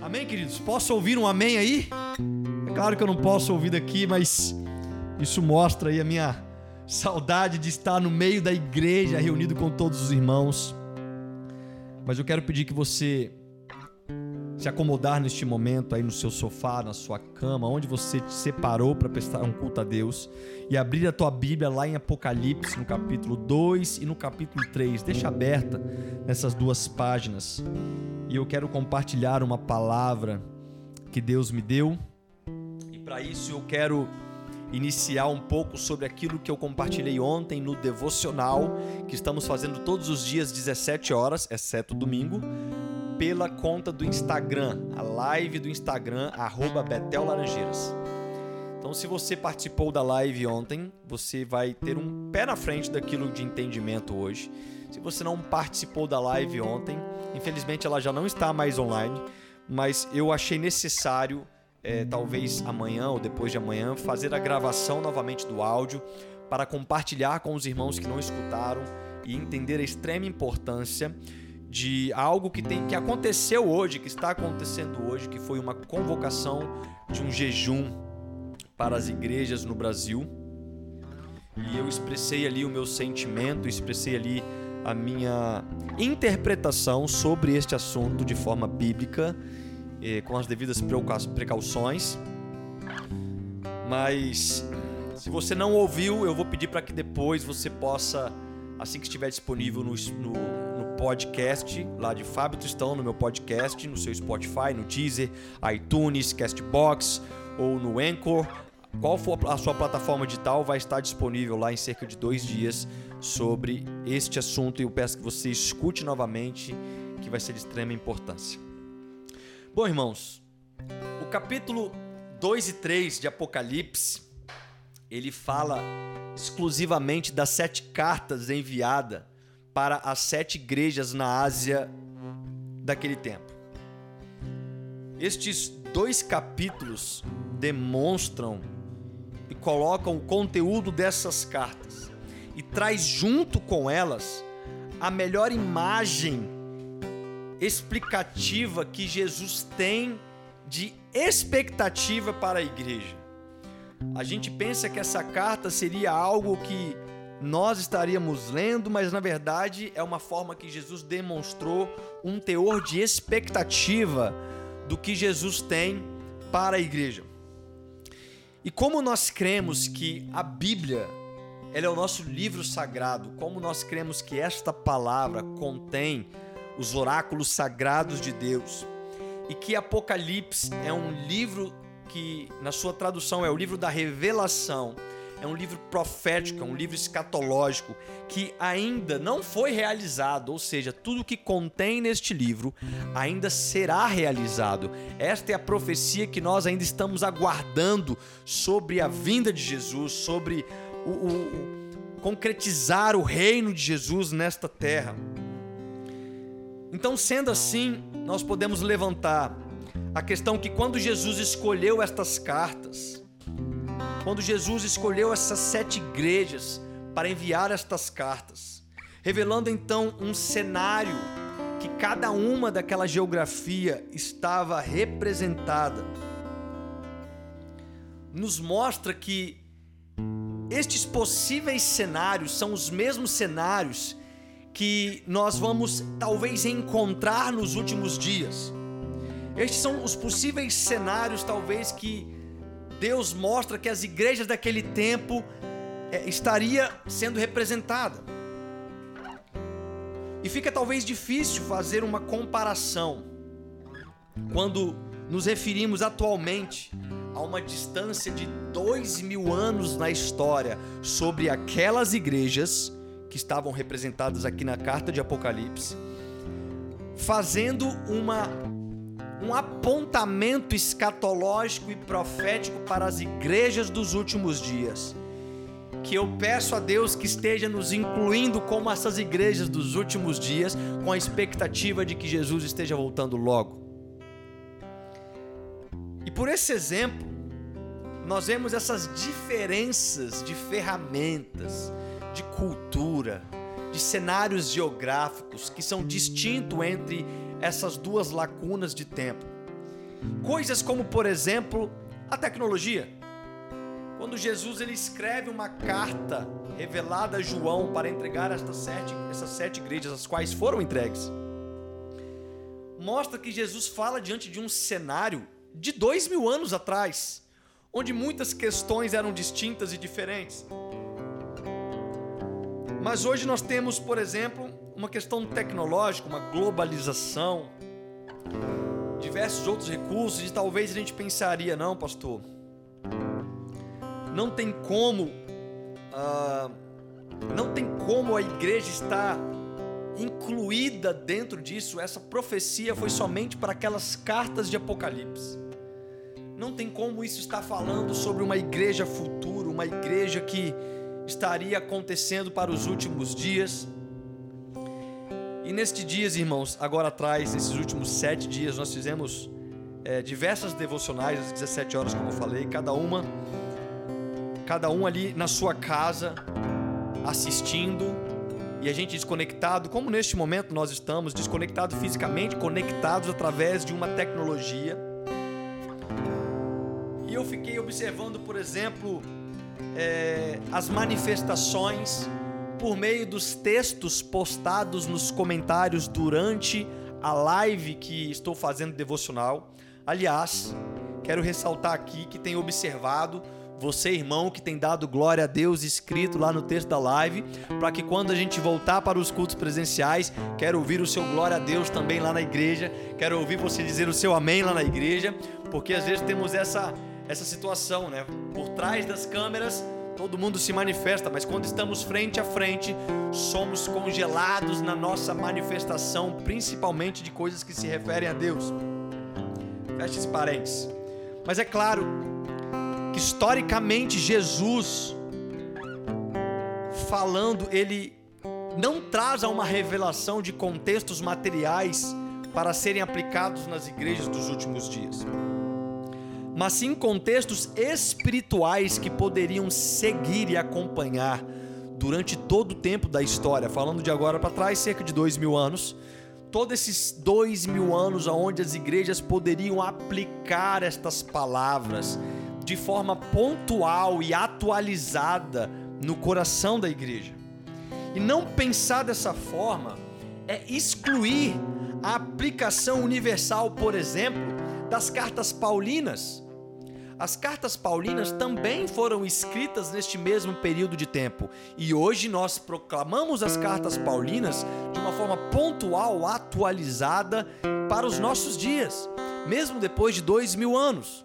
Amém, queridos? Posso ouvir um amém aí? É claro que eu não posso ouvir daqui, mas isso mostra aí a minha saudade de estar no meio da igreja, reunido com todos os irmãos. Mas eu quero pedir que você se acomodar neste momento aí no seu sofá, na sua cama, onde você te separou para prestar um culto a Deus e abrir a tua Bíblia lá em Apocalipse, no capítulo 2 e no capítulo 3. Deixa aberta nessas duas páginas. E eu quero compartilhar uma palavra que Deus me deu. E para isso eu quero iniciar um pouco sobre aquilo que eu compartilhei ontem no devocional, que estamos fazendo todos os dias 17 horas, exceto domingo pela conta do Instagram, a live do Instagram, arroba Betel Laranjeiras. Então, se você participou da live ontem, você vai ter um pé na frente daquilo de entendimento hoje. Se você não participou da live ontem, infelizmente ela já não está mais online, mas eu achei necessário, é, talvez amanhã ou depois de amanhã, fazer a gravação novamente do áudio para compartilhar com os irmãos que não escutaram e entender a extrema importância de algo que tem que aconteceu hoje, que está acontecendo hoje, que foi uma convocação de um jejum para as igrejas no Brasil. E eu expressei ali o meu sentimento, expressei ali a minha interpretação sobre este assunto de forma bíblica, eh, com as devidas precauções. Mas se você não ouviu, eu vou pedir para que depois você possa, assim que estiver disponível no, no podcast lá de Fábio Tristão, no meu podcast, no seu Spotify, no Deezer, iTunes, Castbox ou no Anchor. Qual for a sua plataforma digital, vai estar disponível lá em cerca de dois dias sobre este assunto e eu peço que você escute novamente, que vai ser de extrema importância. Bom, irmãos, o capítulo 2 e 3 de Apocalipse, ele fala exclusivamente das sete cartas enviadas para as sete igrejas na Ásia daquele tempo. Estes dois capítulos demonstram e colocam o conteúdo dessas cartas e traz junto com elas a melhor imagem explicativa que Jesus tem de expectativa para a igreja. A gente pensa que essa carta seria algo que nós estaríamos lendo, mas na verdade é uma forma que Jesus demonstrou um teor de expectativa do que Jesus tem para a igreja. E como nós cremos que a Bíblia ela é o nosso livro sagrado, como nós cremos que esta palavra contém os oráculos sagrados de Deus e que Apocalipse é um livro que, na sua tradução, é o livro da revelação é um livro profético, é um livro escatológico que ainda não foi realizado, ou seja, tudo que contém neste livro ainda será realizado. Esta é a profecia que nós ainda estamos aguardando sobre a vinda de Jesus, sobre o, o, o concretizar o reino de Jesus nesta terra. Então, sendo assim, nós podemos levantar a questão que quando Jesus escolheu estas cartas, quando Jesus escolheu essas sete igrejas para enviar estas cartas, revelando então um cenário que cada uma daquela geografia estava representada, nos mostra que estes possíveis cenários são os mesmos cenários que nós vamos talvez encontrar nos últimos dias. Estes são os possíveis cenários, talvez, que Deus mostra que as igrejas daquele tempo é, estaria sendo representada. E fica talvez difícil fazer uma comparação quando nos referimos atualmente a uma distância de dois mil anos na história sobre aquelas igrejas que estavam representadas aqui na carta de Apocalipse, fazendo uma um apontamento escatológico e profético para as igrejas dos últimos dias. Que eu peço a Deus que esteja nos incluindo como essas igrejas dos últimos dias, com a expectativa de que Jesus esteja voltando logo. E por esse exemplo, nós vemos essas diferenças de ferramentas, de cultura, de cenários geográficos que são distintos entre essas duas lacunas de tempo. Coisas como, por exemplo, a tecnologia. Quando Jesus ele escreve uma carta revelada a João para entregar estas sete, essas sete igrejas, as quais foram entregues, mostra que Jesus fala diante de um cenário de dois mil anos atrás, onde muitas questões eram distintas e diferentes. Mas hoje nós temos, por exemplo, uma questão tecnológica, uma globalização, diversos outros recursos, e talvez a gente pensaria, não, pastor, não tem como, uh, não tem como a igreja estar incluída dentro disso. Essa profecia foi somente para aquelas cartas de Apocalipse. Não tem como isso estar falando sobre uma igreja futura, uma igreja que estaria acontecendo para os últimos dias. E nestes dias, irmãos, agora atrás, nesses últimos sete dias, nós fizemos é, diversas devocionais às 17 horas, como eu falei, cada uma, cada um ali na sua casa, assistindo, e a gente desconectado, como neste momento nós estamos, desconectados fisicamente, conectados através de uma tecnologia e eu fiquei observando, por exemplo, é, as manifestações por meio dos textos postados nos comentários durante a live que estou fazendo devocional. Aliás, quero ressaltar aqui que tenho observado você, irmão, que tem dado glória a Deus escrito lá no texto da live, para que quando a gente voltar para os cultos presenciais, quero ouvir o seu glória a Deus também lá na igreja, quero ouvir você dizer o seu amém lá na igreja, porque às vezes temos essa essa situação, né? Por trás das câmeras, todo mundo se manifesta, mas quando estamos frente a frente, somos congelados na nossa manifestação, principalmente de coisas que se referem a Deus. Feche esse parênteses. Mas é claro que historicamente Jesus falando, ele não traz a uma revelação de contextos materiais para serem aplicados nas igrejas dos últimos dias mas sim contextos espirituais que poderiam seguir e acompanhar durante todo o tempo da história, falando de agora para trás, cerca de dois mil anos. Todos esses dois mil anos onde as igrejas poderiam aplicar estas palavras de forma pontual e atualizada no coração da igreja. E não pensar dessa forma é excluir a aplicação universal, por exemplo, das cartas paulinas as cartas paulinas também foram escritas neste mesmo período de tempo e hoje nós proclamamos as cartas paulinas de uma forma pontual, atualizada para os nossos dias, mesmo depois de dois mil anos.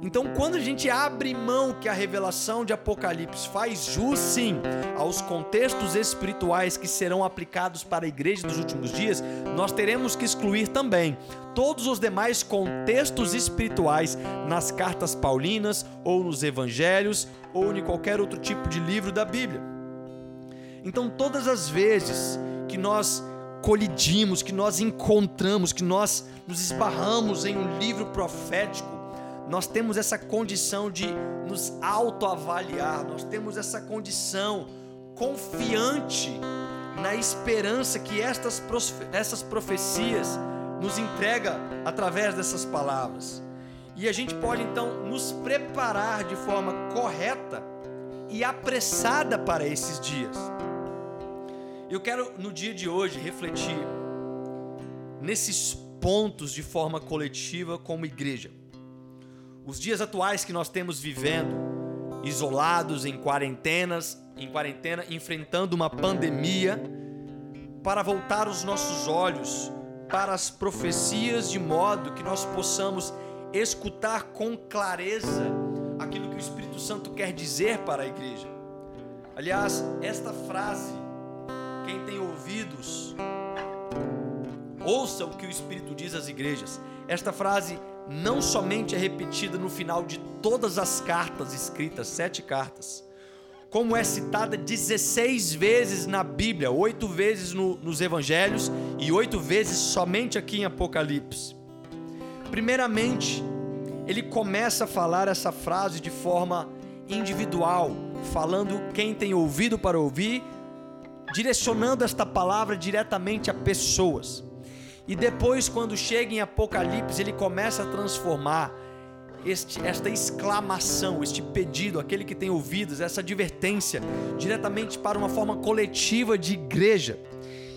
Então, quando a gente abre mão que a revelação de Apocalipse faz jus, sim, aos contextos espirituais que serão aplicados para a igreja dos últimos dias, nós teremos que excluir também todos os demais contextos espirituais nas cartas paulinas, ou nos evangelhos, ou em qualquer outro tipo de livro da Bíblia. Então, todas as vezes que nós colidimos, que nós encontramos, que nós nos esbarramos em um livro profético, nós temos essa condição de nos autoavaliar, nós temos essa condição confiante na esperança que estas, essas profecias nos entrega através dessas palavras. E a gente pode então nos preparar de forma correta e apressada para esses dias. Eu quero no dia de hoje refletir nesses pontos de forma coletiva como igreja. Os dias atuais que nós temos vivendo, isolados em quarentenas, em quarentena, enfrentando uma pandemia, para voltar os nossos olhos para as profecias de modo que nós possamos escutar com clareza aquilo que o Espírito Santo quer dizer para a igreja. Aliás, esta frase, quem tem ouvidos, ouça o que o Espírito diz às igrejas. Esta frase não somente é repetida no final de todas as cartas escritas, sete cartas, como é citada 16 vezes na Bíblia, oito vezes no, nos Evangelhos e oito vezes somente aqui em Apocalipse. Primeiramente, ele começa a falar essa frase de forma individual, falando quem tem ouvido para ouvir, direcionando esta palavra diretamente a pessoas. E depois, quando chega em Apocalipse, ele começa a transformar este, esta exclamação, este pedido, aquele que tem ouvidos, essa advertência, diretamente para uma forma coletiva de igreja.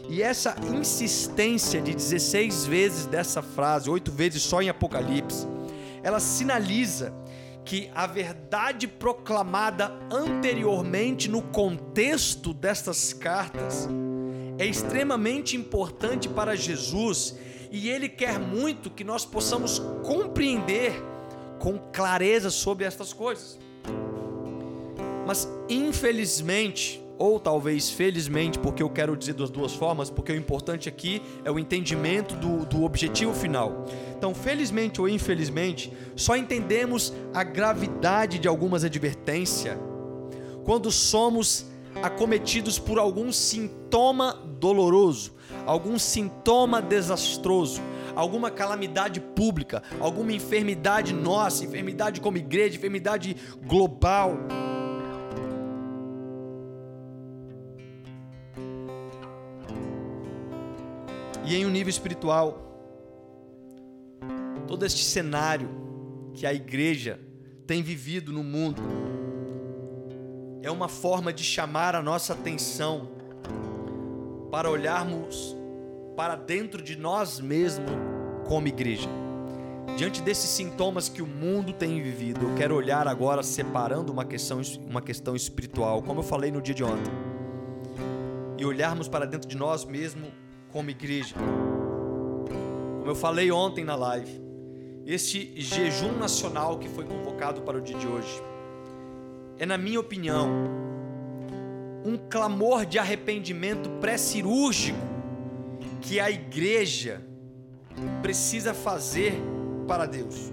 E essa insistência de 16 vezes dessa frase, oito vezes só em Apocalipse, ela sinaliza que a verdade proclamada anteriormente no contexto destas cartas é extremamente importante para Jesus e ele quer muito que nós possamos compreender com clareza sobre estas coisas. Mas infelizmente, ou talvez felizmente, porque eu quero dizer das duas formas, porque o importante aqui é o entendimento do, do objetivo final. Então, felizmente ou infelizmente, só entendemos a gravidade de algumas advertências quando somos acometidos por algum sintoma doloroso, algum sintoma desastroso, alguma calamidade pública, alguma enfermidade nossa, enfermidade como igreja, enfermidade global. E em um nível espiritual, todo este cenário que a igreja tem vivido no mundo é uma forma de chamar a nossa atenção para olharmos para dentro de nós mesmos como igreja. Diante desses sintomas que o mundo tem vivido, eu quero olhar agora separando uma questão, uma questão espiritual, como eu falei no dia de ontem, e olharmos para dentro de nós mesmos como igreja. Como eu falei ontem na live, este jejum nacional que foi convocado para o dia de hoje é, na minha opinião, um clamor de arrependimento pré-cirúrgico que a igreja precisa fazer para Deus.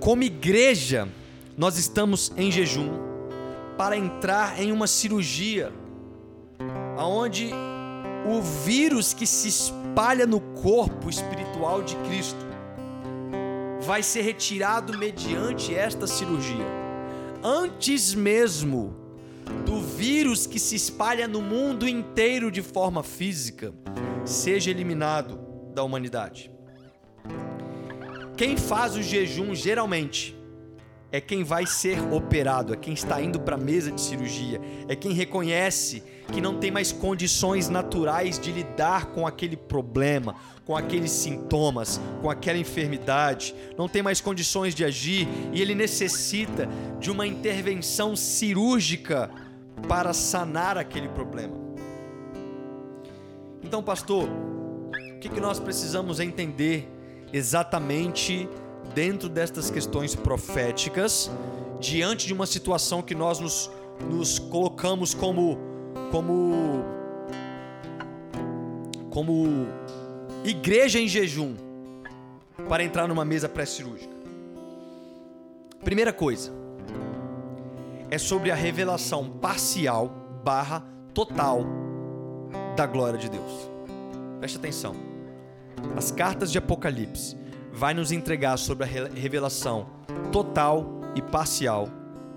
Como igreja, nós estamos em jejum para entrar em uma cirurgia aonde o vírus que se espalha no corpo espiritual de Cristo vai ser retirado mediante esta cirurgia. Antes mesmo do vírus que se espalha no mundo inteiro de forma física seja eliminado da humanidade. Quem faz o jejum geralmente é quem vai ser operado, é quem está indo para a mesa de cirurgia, é quem reconhece que não tem mais condições naturais de lidar com aquele problema, com aqueles sintomas, com aquela enfermidade, não tem mais condições de agir e ele necessita de uma intervenção cirúrgica para sanar aquele problema. Então, pastor, o que, que nós precisamos entender exatamente dentro destas questões proféticas, diante de uma situação que nós nos, nos colocamos como, como, como igreja em jejum para entrar numa mesa pré-cirúrgica? Primeira coisa é sobre a revelação parcial barra total da glória de Deus. Preste atenção. As cartas de Apocalipse vai nos entregar sobre a revelação total e parcial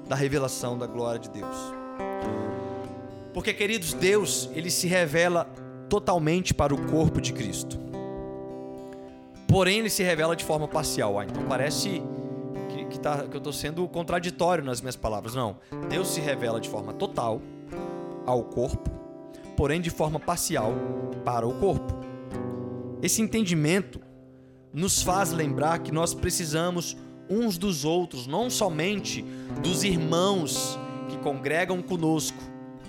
da revelação da glória de Deus. Porque, queridos, Deus, ele se revela totalmente para o corpo de Cristo. Porém, ele se revela de forma parcial. Ah, então parece que, que, tá, que eu estou sendo contraditório nas minhas palavras. Não. Deus se revela de forma total ao corpo, porém de forma parcial para o corpo. Esse entendimento nos faz lembrar que nós precisamos uns dos outros, não somente dos irmãos que congregam conosco,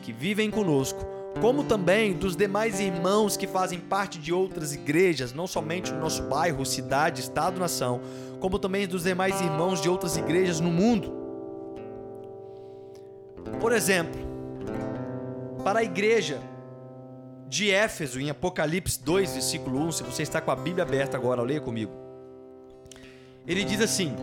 que vivem conosco, como também dos demais irmãos que fazem parte de outras igrejas, não somente no nosso bairro, cidade, estado, nação, como também dos demais irmãos de outras igrejas no mundo. Por exemplo, para a igreja de Éfeso, em Apocalipse 2, versículo 1, se você está com a Bíblia aberta agora, leia comigo. Ele diz assim: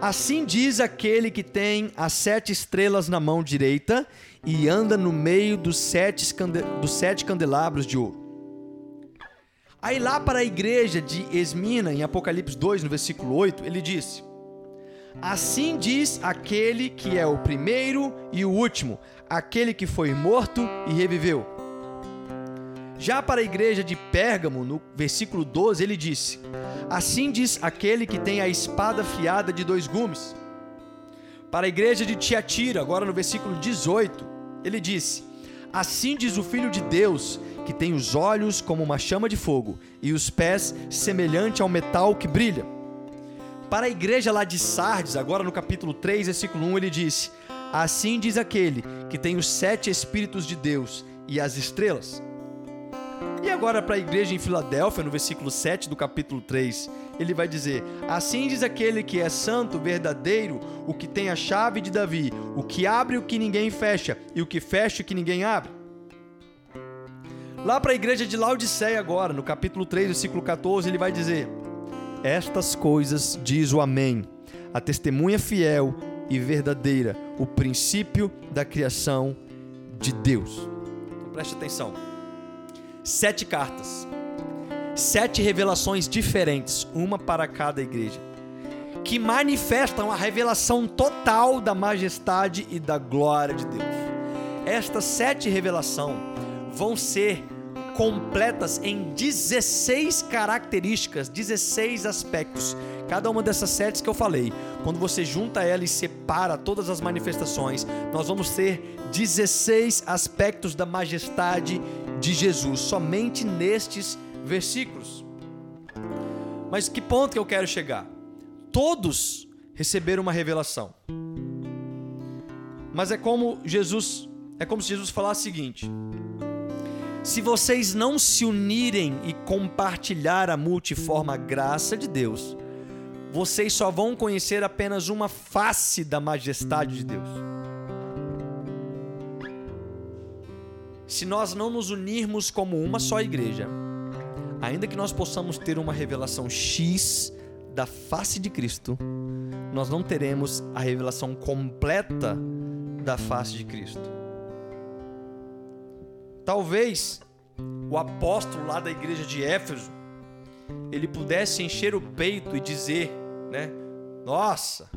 Assim diz aquele que tem as sete estrelas na mão direita e anda no meio dos sete, dos sete candelabros de ouro. Aí, lá para a igreja de Esmina, em Apocalipse 2, no versículo 8, ele disse: Assim diz aquele que é o primeiro e o último, aquele que foi morto e reviveu Já para a igreja de Pérgamo, no versículo 12, ele disse: Assim diz aquele que tem a espada afiada de dois gumes. Para a igreja de Tiatira, agora no versículo 18, ele disse: Assim diz o Filho de Deus, que tem os olhos como uma chama de fogo e os pés semelhante ao metal que brilha. Para a igreja lá de Sardes, agora no capítulo 3, versículo 1, ele disse: Assim diz aquele que tem os sete Espíritos de Deus e as estrelas. E agora para a igreja em Filadélfia, no versículo 7 do capítulo 3, ele vai dizer: Assim diz aquele que é santo, verdadeiro, o que tem a chave de Davi, o que abre o que ninguém fecha, e o que fecha o que ninguém abre. Lá para a igreja de Laodiceia, agora, no capítulo 3, versículo 14, ele vai dizer: Estas coisas diz o Amém, a testemunha fiel e verdadeira, o princípio da criação de Deus. Então, preste atenção sete cartas, sete revelações diferentes, uma para cada igreja, que manifestam a revelação total da majestade e da glória de Deus. Estas sete revelações vão ser completas em 16 características, 16 aspectos. Cada uma dessas sete que eu falei, quando você junta ela e separa todas as manifestações, nós vamos ter 16 aspectos da majestade de Jesus, somente nestes versículos. Mas que ponto que eu quero chegar? Todos receberam uma revelação. Mas é como Jesus, é como se Jesus falasse o seguinte: se vocês não se unirem e compartilhar a multiforme graça de Deus, vocês só vão conhecer apenas uma face da majestade de Deus. Se nós não nos unirmos como uma só igreja, ainda que nós possamos ter uma revelação X da face de Cristo, nós não teremos a revelação completa da face de Cristo. Talvez o apóstolo lá da igreja de Éfeso ele pudesse encher o peito e dizer, né? Nossa,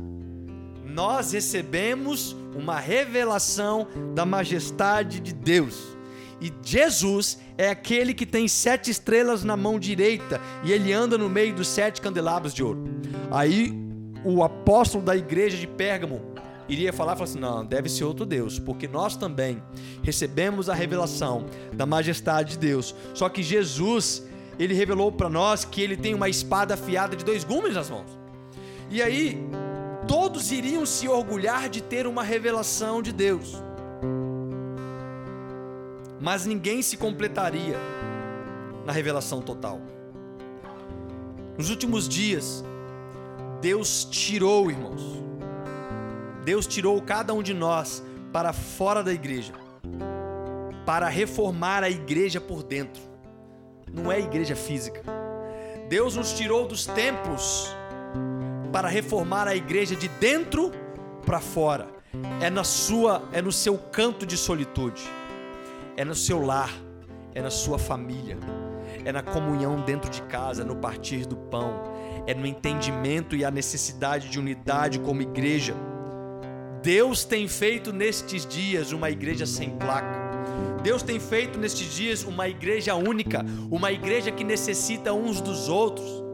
nós recebemos uma revelação da majestade de Deus. E Jesus é aquele que tem sete estrelas na mão direita e ele anda no meio dos sete candelabros de ouro. Aí o apóstolo da igreja de Pérgamo iria falar, falar assim: não, deve ser outro Deus, porque nós também recebemos a revelação da majestade de Deus. Só que Jesus, ele revelou para nós que ele tem uma espada afiada de dois gumes nas mãos. E aí, todos iriam se orgulhar de ter uma revelação de Deus. Mas ninguém se completaria na revelação total. Nos últimos dias, Deus tirou, irmãos, Deus tirou cada um de nós para fora da igreja, para reformar a igreja por dentro. Não é igreja física. Deus nos tirou dos templos para reformar a igreja de dentro para fora. É na sua, é no seu canto de solitude. É no seu lar, é na sua família. É na comunhão dentro de casa, no partir do pão, é no entendimento e a necessidade de unidade como igreja Deus tem feito nestes dias uma igreja sem placa. Deus tem feito nestes dias uma igreja única, uma igreja que necessita uns dos outros.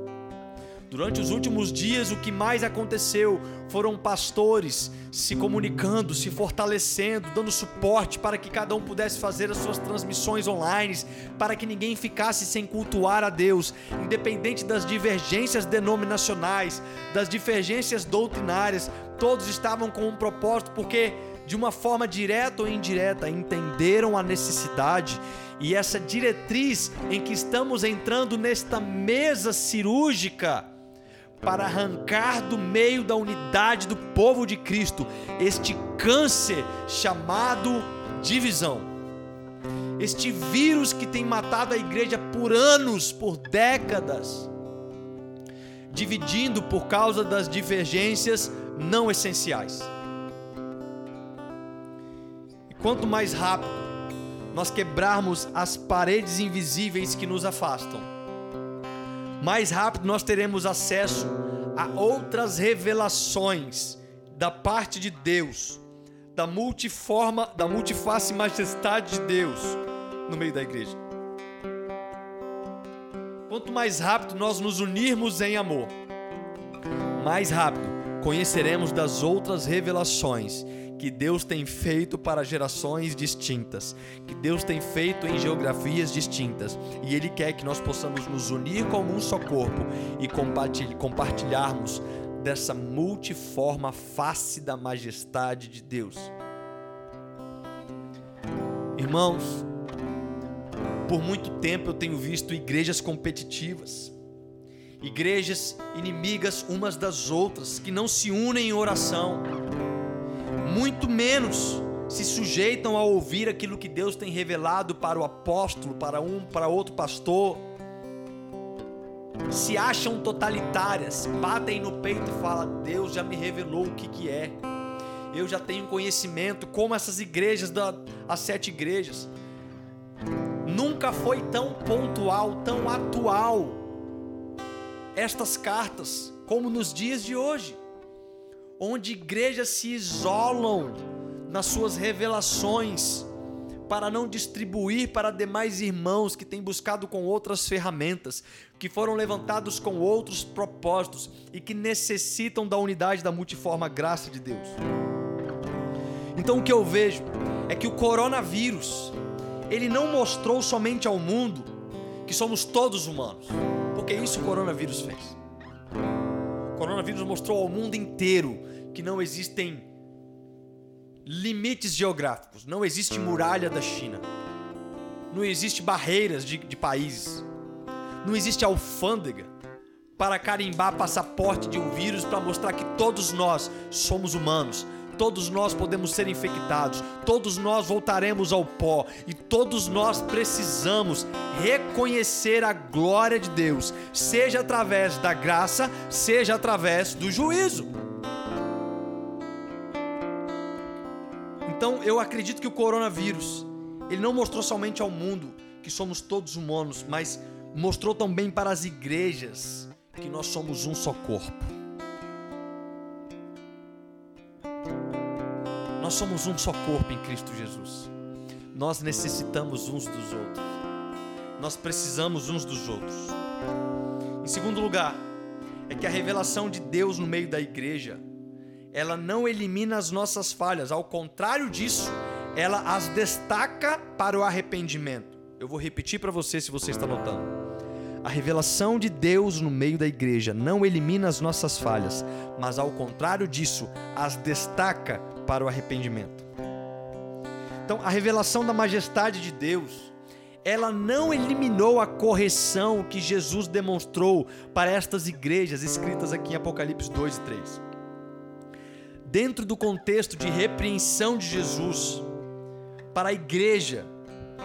Durante os últimos dias, o que mais aconteceu foram pastores se comunicando, se fortalecendo, dando suporte para que cada um pudesse fazer as suas transmissões online, para que ninguém ficasse sem cultuar a Deus, independente das divergências denominacionais, das divergências doutrinárias, todos estavam com um propósito, porque de uma forma direta ou indireta entenderam a necessidade e essa diretriz em que estamos entrando nesta mesa cirúrgica para arrancar do meio da unidade do povo de Cristo este câncer chamado divisão. Este vírus que tem matado a igreja por anos, por décadas, dividindo por causa das divergências não essenciais. E quanto mais rápido nós quebrarmos as paredes invisíveis que nos afastam, mais rápido nós teremos acesso a outras revelações da parte de Deus, da multiforma, da multiface majestade de Deus no meio da igreja. quanto mais rápido nós nos unirmos em amor, mais rápido conheceremos das outras revelações que Deus tem feito para gerações distintas, que Deus tem feito em geografias distintas, e Ele quer que nós possamos nos unir como um só corpo e compartilharmos dessa multiforme face da majestade de Deus. Irmãos, por muito tempo eu tenho visto igrejas competitivas, igrejas inimigas umas das outras, que não se unem em oração, muito menos se sujeitam a ouvir aquilo que Deus tem revelado para o apóstolo, para um, para outro pastor. Se acham totalitárias, batem no peito e falam: Deus já me revelou o que, que é. Eu já tenho conhecimento, como essas igrejas, da, as sete igrejas. Nunca foi tão pontual, tão atual estas cartas como nos dias de hoje, onde igrejas se isolam nas suas revelações para não distribuir para demais irmãos que têm buscado com outras ferramentas, que foram levantados com outros propósitos e que necessitam da unidade da multiforme graça de Deus. Então o que eu vejo é que o coronavírus ele não mostrou somente ao mundo que somos todos humanos, porque isso o coronavírus fez. O coronavírus mostrou ao mundo inteiro que não existem limites geográficos, não existe muralha da China, não existe barreiras de, de países, não existe alfândega para carimbar passaporte de um vírus para mostrar que todos nós somos humanos, todos nós podemos ser infectados, todos nós voltaremos ao pó e todos nós precisamos reconhecer a glória de Deus, seja através da graça, seja através do juízo. Então, eu acredito que o coronavírus, ele não mostrou somente ao mundo que somos todos humanos, mas mostrou também para as igrejas que nós somos um só corpo. Nós somos um só corpo em Cristo Jesus. Nós necessitamos uns dos outros. Nós precisamos uns dos outros. Em segundo lugar, é que a revelação de Deus no meio da igreja, ela não elimina as nossas falhas, ao contrário disso, ela as destaca para o arrependimento. Eu vou repetir para você se você está notando. A revelação de Deus no meio da igreja não elimina as nossas falhas, mas ao contrário disso, as destaca para o arrependimento. Então, a revelação da majestade de Deus, ela não eliminou a correção que Jesus demonstrou para estas igrejas escritas aqui em Apocalipse 2 e 3. Dentro do contexto de repreensão de Jesus para a igreja,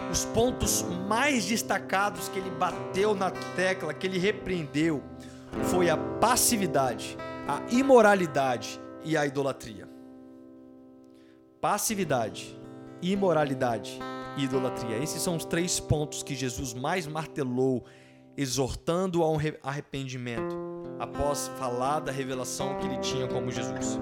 os pontos mais destacados que ele bateu na tecla, que ele repreendeu, foi a passividade, a imoralidade e a idolatria passividade, imoralidade e idolatria. Esses são os três pontos que Jesus mais martelou, exortando a um arrependimento, após falar da revelação que ele tinha como Jesus.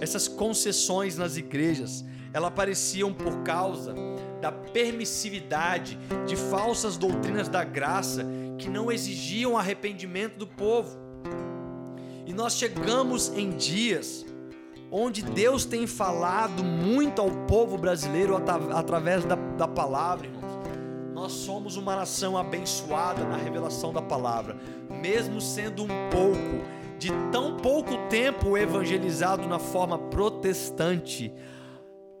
Essas concessões nas igrejas, elas apareciam por causa da permissividade de falsas doutrinas da graça que não exigiam arrependimento do povo. E nós chegamos em dias onde Deus tem falado muito ao povo brasileiro através da, da palavra, irmãos. Nós somos uma nação abençoada na revelação da palavra, mesmo sendo um pouco, de tão pouco tempo evangelizado na forma protestante.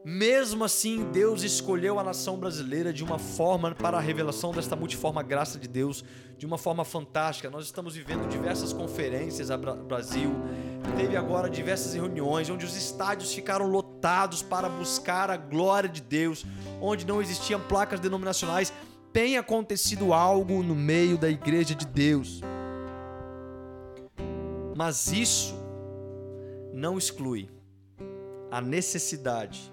Mesmo assim, Deus escolheu a nação brasileira de uma forma para a revelação desta multiforme graça de Deus, de uma forma fantástica. Nós estamos vivendo diversas conferências no Brasil, teve agora diversas reuniões onde os estádios ficaram lotados para buscar a glória de Deus, onde não existiam placas denominacionais. Tem acontecido algo no meio da igreja de Deus. Mas isso não exclui a necessidade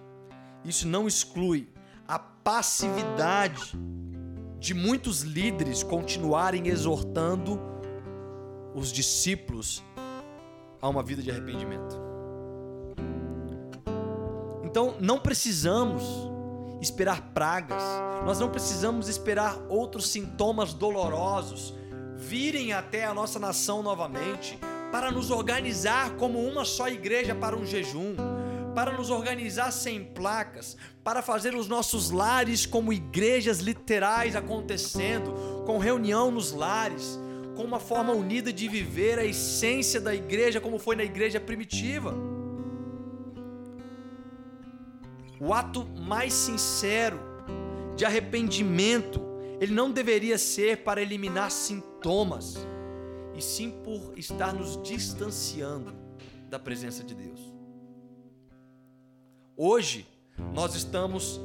isso não exclui a passividade de muitos líderes continuarem exortando os discípulos a uma vida de arrependimento. Então, não precisamos esperar pragas, nós não precisamos esperar outros sintomas dolorosos virem até a nossa nação novamente, para nos organizar como uma só igreja para um jejum, para nos organizar sem placas, para fazer os nossos lares como igrejas literais acontecendo, com reunião nos lares, com uma forma unida de viver a essência da igreja como foi na igreja primitiva. O ato mais sincero de arrependimento, ele não deveria ser para eliminar sintomas, e sim por estar nos distanciando da presença de Deus. Hoje, nós estamos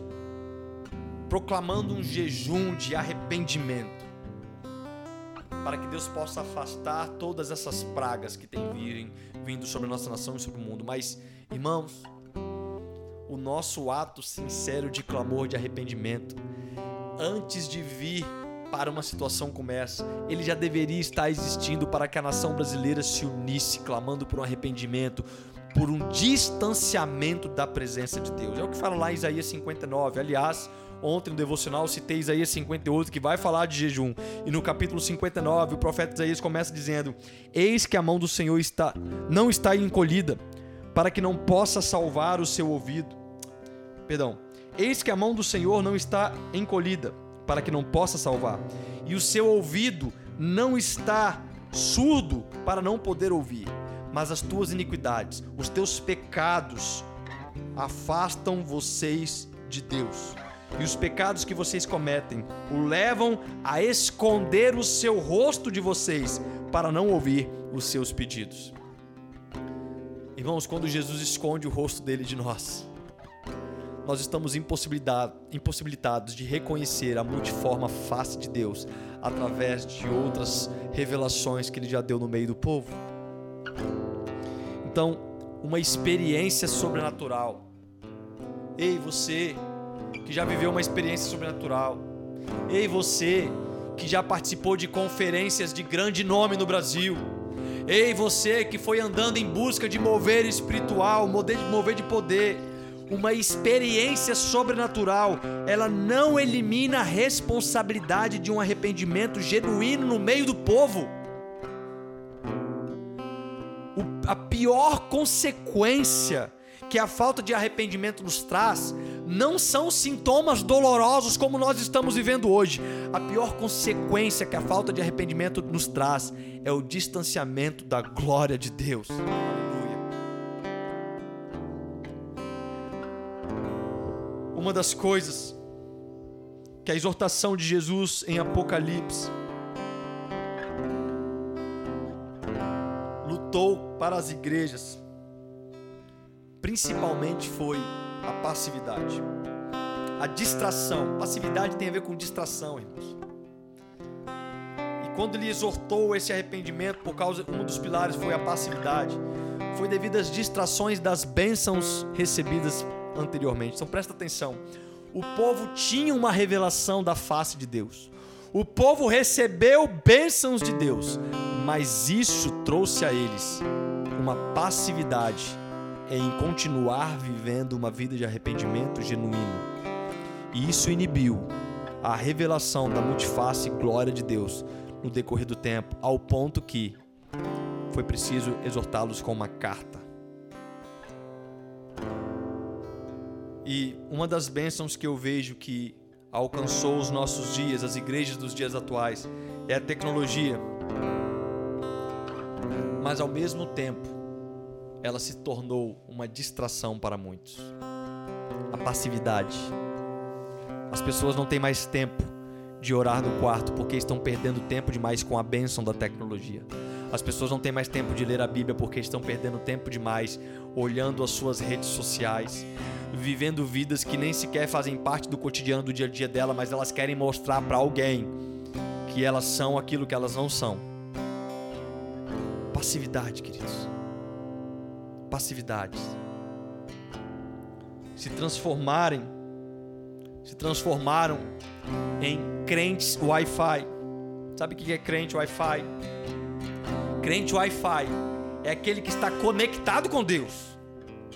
proclamando um jejum de arrependimento para que Deus possa afastar todas essas pragas que têm virem, vindo sobre a nossa nação e sobre o mundo. Mas, irmãos, o nosso ato sincero de clamor de arrependimento, antes de vir para uma situação como essa, ele já deveria estar existindo para que a nação brasileira se unisse, clamando por um arrependimento, por um distanciamento da presença de Deus. É o que fala lá em Isaías 59. Aliás, ontem no devocional citei Isaías 58, que vai falar de jejum. E no capítulo 59, o profeta Isaías começa dizendo: Eis que a mão do Senhor está não está encolhida, para que não possa salvar o seu ouvido. Perdão. Eis que a mão do Senhor não está encolhida, para que não possa salvar, e o seu ouvido não está surdo para não poder ouvir mas as tuas iniquidades, os teus pecados afastam vocês de Deus. E os pecados que vocês cometem o levam a esconder o seu rosto de vocês para não ouvir os seus pedidos. Irmãos, quando Jesus esconde o rosto dele de nós, nós estamos impossibilitados de reconhecer a multiforme face de Deus através de outras revelações que ele já deu no meio do povo. Então, uma experiência sobrenatural. Ei, você que já viveu uma experiência sobrenatural. Ei, você que já participou de conferências de grande nome no Brasil. Ei, você que foi andando em busca de mover espiritual, mover de poder. Uma experiência sobrenatural, ela não elimina a responsabilidade de um arrependimento genuíno no meio do povo a pior consequência que a falta de arrependimento nos traz não são sintomas dolorosos como nós estamos vivendo hoje. A pior consequência que a falta de arrependimento nos traz é o distanciamento da glória de Deus. Aleluia. Uma das coisas que a exortação de Jesus em Apocalipse para as igrejas, principalmente foi a passividade. A distração. Passividade tem a ver com distração, irmãos. E quando ele exortou esse arrependimento, por causa um dos pilares foi a passividade, foi devido às distrações das bênçãos recebidas anteriormente. Então presta atenção. O povo tinha uma revelação da face de Deus. O povo recebeu bênçãos de Deus, mas isso trouxe a eles uma passividade em continuar vivendo uma vida de arrependimento genuíno. E isso inibiu a revelação da multiface glória de Deus no decorrer do tempo, ao ponto que foi preciso exortá-los com uma carta. E uma das bênçãos que eu vejo que alcançou os nossos dias, as igrejas dos dias atuais, é a tecnologia. Mas ao mesmo tempo, ela se tornou uma distração para muitos. A passividade. As pessoas não têm mais tempo de orar no quarto porque estão perdendo tempo demais com a bênção da tecnologia. As pessoas não têm mais tempo de ler a Bíblia porque estão perdendo tempo demais olhando as suas redes sociais, vivendo vidas que nem sequer fazem parte do cotidiano do dia a dia dela, mas elas querem mostrar para alguém que elas são aquilo que elas não são. Passividade, queridos. Passividade. Se transformarem, se transformaram em crentes Wi-Fi. Sabe o que é crente Wi-Fi? Crente Wi-Fi é aquele que está conectado com Deus,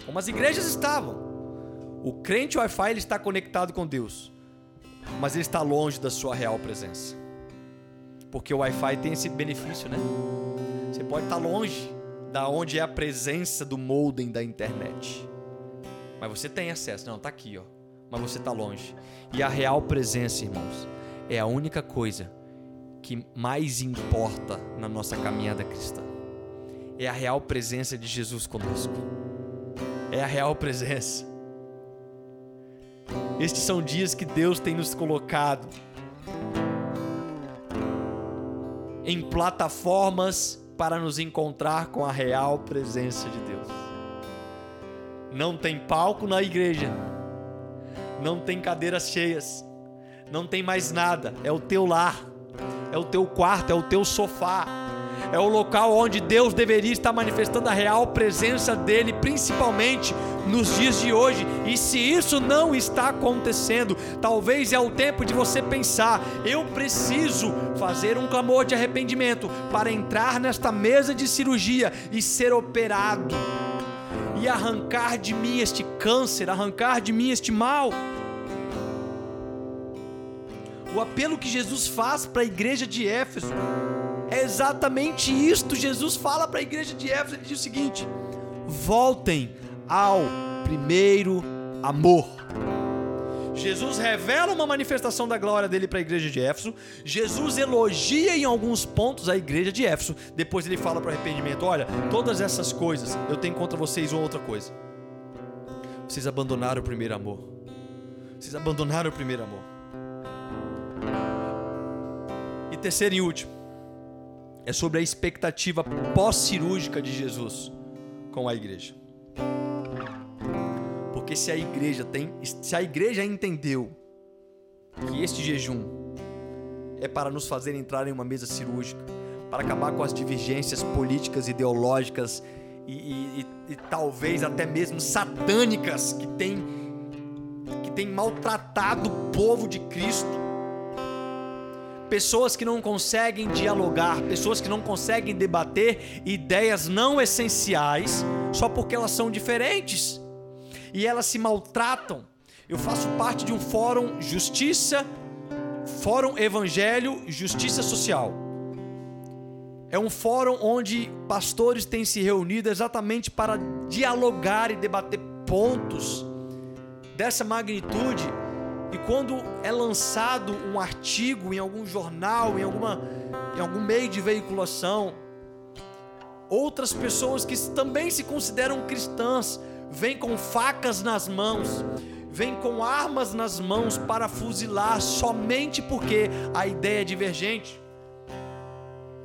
como as igrejas estavam. O crente Wi-Fi ele está conectado com Deus, mas ele está longe da sua real presença. Porque o Wi-Fi tem esse benefício, né? Você pode estar longe da onde é a presença do modem da internet. Mas você tem acesso. Não, tá aqui, ó. Mas você está longe. E a real presença, irmãos, é a única coisa que mais importa na nossa caminhada cristã. É a real presença de Jesus conosco. É a real presença. Estes são dias que Deus tem nos colocado em plataformas para nos encontrar com a real presença de Deus. Não tem palco na igreja, não tem cadeiras cheias, não tem mais nada, é o teu lar, é o teu quarto, é o teu sofá, é o local onde Deus deveria estar manifestando a real presença dele, principalmente nos dias de hoje. E se isso não está acontecendo, talvez é o tempo de você pensar: eu preciso fazer um clamor de arrependimento para entrar nesta mesa de cirurgia e ser operado. E arrancar de mim este câncer, arrancar de mim este mal. O apelo que Jesus faz para a igreja de Éfeso é exatamente isto. Jesus fala para a igreja de Éfeso, ele diz o seguinte: voltem ao primeiro amor. Jesus revela uma manifestação da glória dele para a igreja de Éfeso. Jesus elogia em alguns pontos a igreja de Éfeso. Depois ele fala para o arrependimento: Olha, todas essas coisas eu tenho contra vocês uma outra coisa. Vocês abandonaram o primeiro amor. Vocês abandonaram o primeiro amor. E terceiro e último, é sobre a expectativa pós-cirúrgica de Jesus com a igreja. Porque se a igreja tem, se a igreja entendeu que este jejum é para nos fazer entrar em uma mesa cirúrgica, para acabar com as divergências políticas, ideológicas e, e, e, e talvez até mesmo satânicas que tem que tem maltratado o povo de Cristo. Pessoas que não conseguem dialogar, pessoas que não conseguem debater ideias não essenciais só porque elas são diferentes e elas se maltratam. Eu faço parte de um fórum Justiça, Fórum Evangelho, Justiça Social. É um fórum onde pastores têm se reunido exatamente para dialogar e debater pontos dessa magnitude e quando é lançado um artigo em algum jornal, em, alguma, em algum meio de veiculação, outras pessoas que também se consideram cristãs vêm com facas nas mãos, vêm com armas nas mãos para fuzilar somente porque a ideia é divergente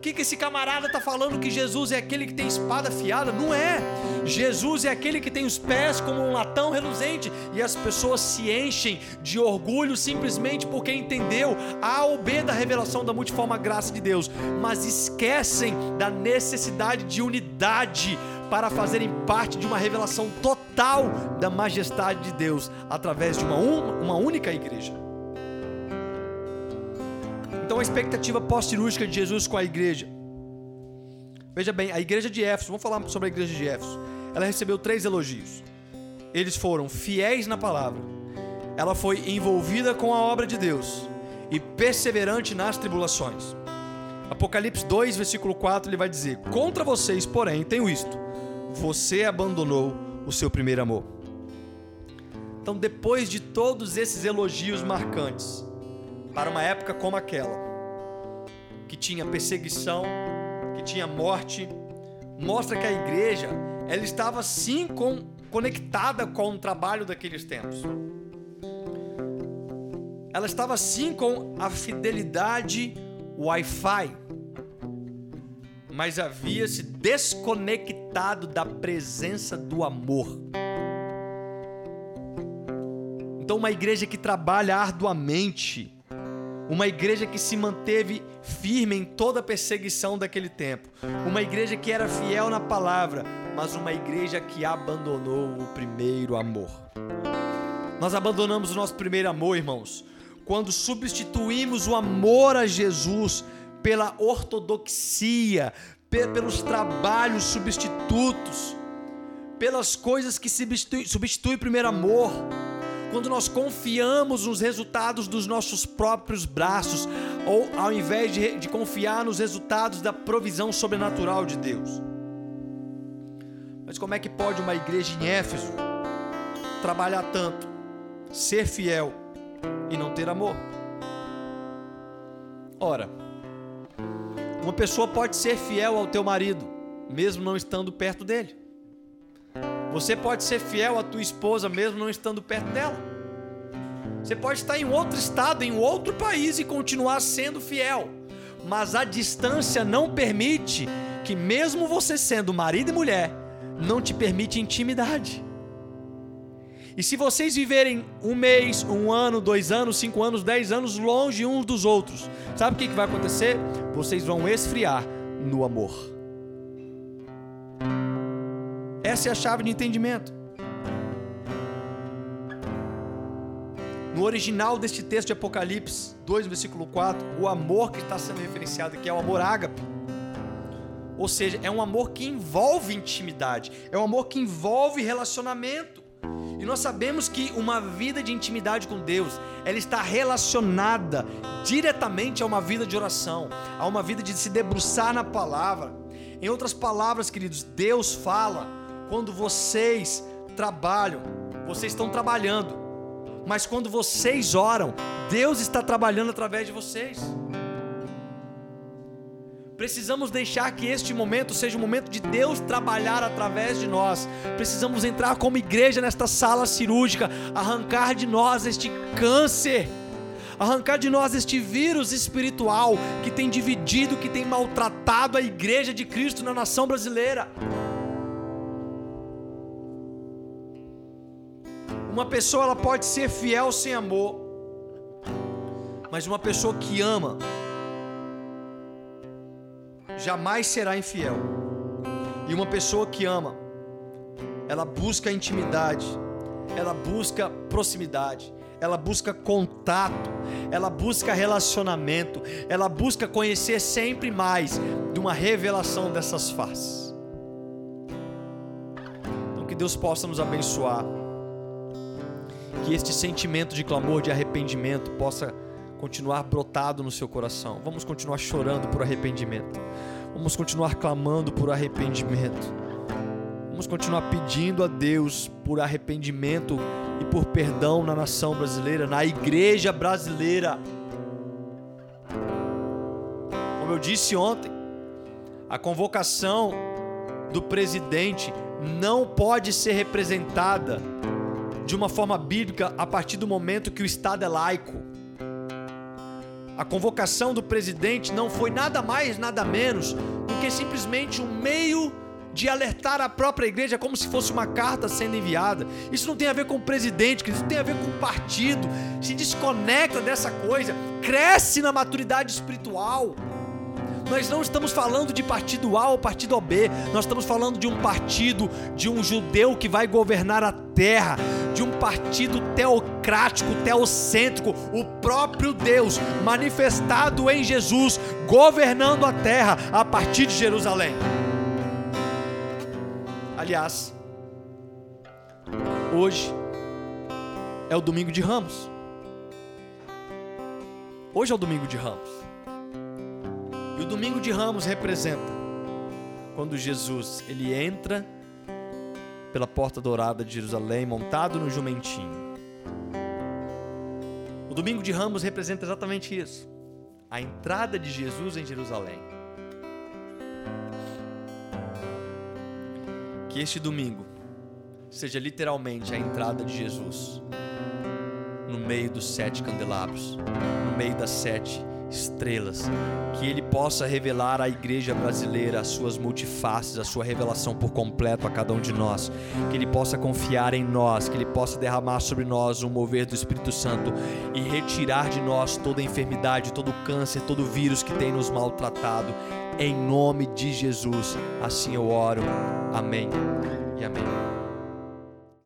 que, que esse camarada está falando que Jesus é aquele que tem espada afiada? Não é. Jesus é aquele que tem os pés como um latão reluzente e as pessoas se enchem de orgulho simplesmente porque entendeu A ou B da revelação da multiforme graça de Deus, mas esquecem da necessidade de unidade para fazerem parte de uma revelação total da majestade de Deus através de uma, uma única igreja. Então a expectativa pós-cirúrgica de Jesus com a igreja. Veja bem, a igreja de Éfeso, vamos falar sobre a igreja de Éfeso. Ela recebeu três elogios. Eles foram fiéis na palavra. Ela foi envolvida com a obra de Deus e perseverante nas tribulações. Apocalipse 2, versículo 4, ele vai dizer: Contra vocês, porém, tenho isto: você abandonou o seu primeiro amor. Então, depois de todos esses elogios marcantes, para uma época como aquela, que tinha perseguição, que tinha morte, mostra que a igreja ela estava sim com, conectada com o trabalho daqueles tempos. Ela estava sim com a fidelidade Wi-Fi, mas havia se desconectado da presença do amor. Então, uma igreja que trabalha arduamente, uma igreja que se manteve firme em toda a perseguição daquele tempo. Uma igreja que era fiel na palavra, mas uma igreja que abandonou o primeiro amor. Nós abandonamos o nosso primeiro amor, irmãos, quando substituímos o amor a Jesus pela ortodoxia, pelos trabalhos substitutos, pelas coisas que substituem substitui primeiro amor quando nós confiamos nos resultados dos nossos próprios braços, ou ao invés de, de confiar nos resultados da provisão sobrenatural de Deus. Mas como é que pode uma igreja em Éfeso trabalhar tanto, ser fiel e não ter amor? Ora, uma pessoa pode ser fiel ao teu marido, mesmo não estando perto dele. Você pode ser fiel à tua esposa, mesmo não estando perto dela. Você pode estar em outro estado, em outro país e continuar sendo fiel. Mas a distância não permite que, mesmo você sendo marido e mulher, não te permite intimidade. E se vocês viverem um mês, um ano, dois anos, cinco anos, dez anos longe uns dos outros, sabe o que vai acontecer? Vocês vão esfriar no amor. Essa é a chave de entendimento. No original deste texto de Apocalipse 2, versículo 4, o amor que está sendo referenciado aqui é o amor ágape. Ou seja, é um amor que envolve intimidade, é um amor que envolve relacionamento. E nós sabemos que uma vida de intimidade com Deus, ela está relacionada diretamente a uma vida de oração, a uma vida de se debruçar na palavra. Em outras palavras, queridos, Deus fala quando vocês trabalham, vocês estão trabalhando, mas quando vocês oram, Deus está trabalhando através de vocês. Precisamos deixar que este momento seja o momento de Deus trabalhar através de nós. Precisamos entrar como igreja nesta sala cirúrgica, arrancar de nós este câncer, arrancar de nós este vírus espiritual que tem dividido, que tem maltratado a igreja de Cristo na nação brasileira. Uma pessoa ela pode ser fiel sem amor, mas uma pessoa que ama jamais será infiel. E uma pessoa que ama, ela busca intimidade, ela busca proximidade, ela busca contato, ela busca relacionamento, ela busca conhecer sempre mais de uma revelação dessas faces. Então que Deus possa nos abençoar que este sentimento de clamor, de arrependimento possa continuar brotado no seu coração. Vamos continuar chorando por arrependimento. Vamos continuar clamando por arrependimento. Vamos continuar pedindo a Deus por arrependimento e por perdão na nação brasileira, na igreja brasileira. Como eu disse ontem, a convocação do presidente não pode ser representada de uma forma bíblica a partir do momento que o Estado é laico. A convocação do presidente não foi nada mais, nada menos do que simplesmente um meio de alertar a própria igreja como se fosse uma carta sendo enviada. Isso não tem a ver com o presidente, isso tem a ver com o partido. Se desconecta dessa coisa, cresce na maturidade espiritual. Nós não estamos falando de partido A ou partido B, nós estamos falando de um partido, de um judeu que vai governar a terra, de um partido teocrático, teocêntrico, o próprio Deus manifestado em Jesus, governando a terra a partir de Jerusalém. Aliás, hoje é o domingo de Ramos. Hoje é o domingo de Ramos. O domingo de Ramos representa quando Jesus ele entra pela porta dourada de Jerusalém, montado no jumentinho. O domingo de Ramos representa exatamente isso. A entrada de Jesus em Jerusalém. Que este domingo seja literalmente a entrada de Jesus no meio dos sete candelabros, no meio das sete estrelas, que Ele possa revelar à igreja brasileira as suas multifaces, a sua revelação por completo a cada um de nós, que Ele possa confiar em nós, que Ele possa derramar sobre nós um mover do Espírito Santo e retirar de nós toda enfermidade, todo câncer, todo vírus que tem nos maltratado, em nome de Jesus. Assim eu oro. Amém e amém.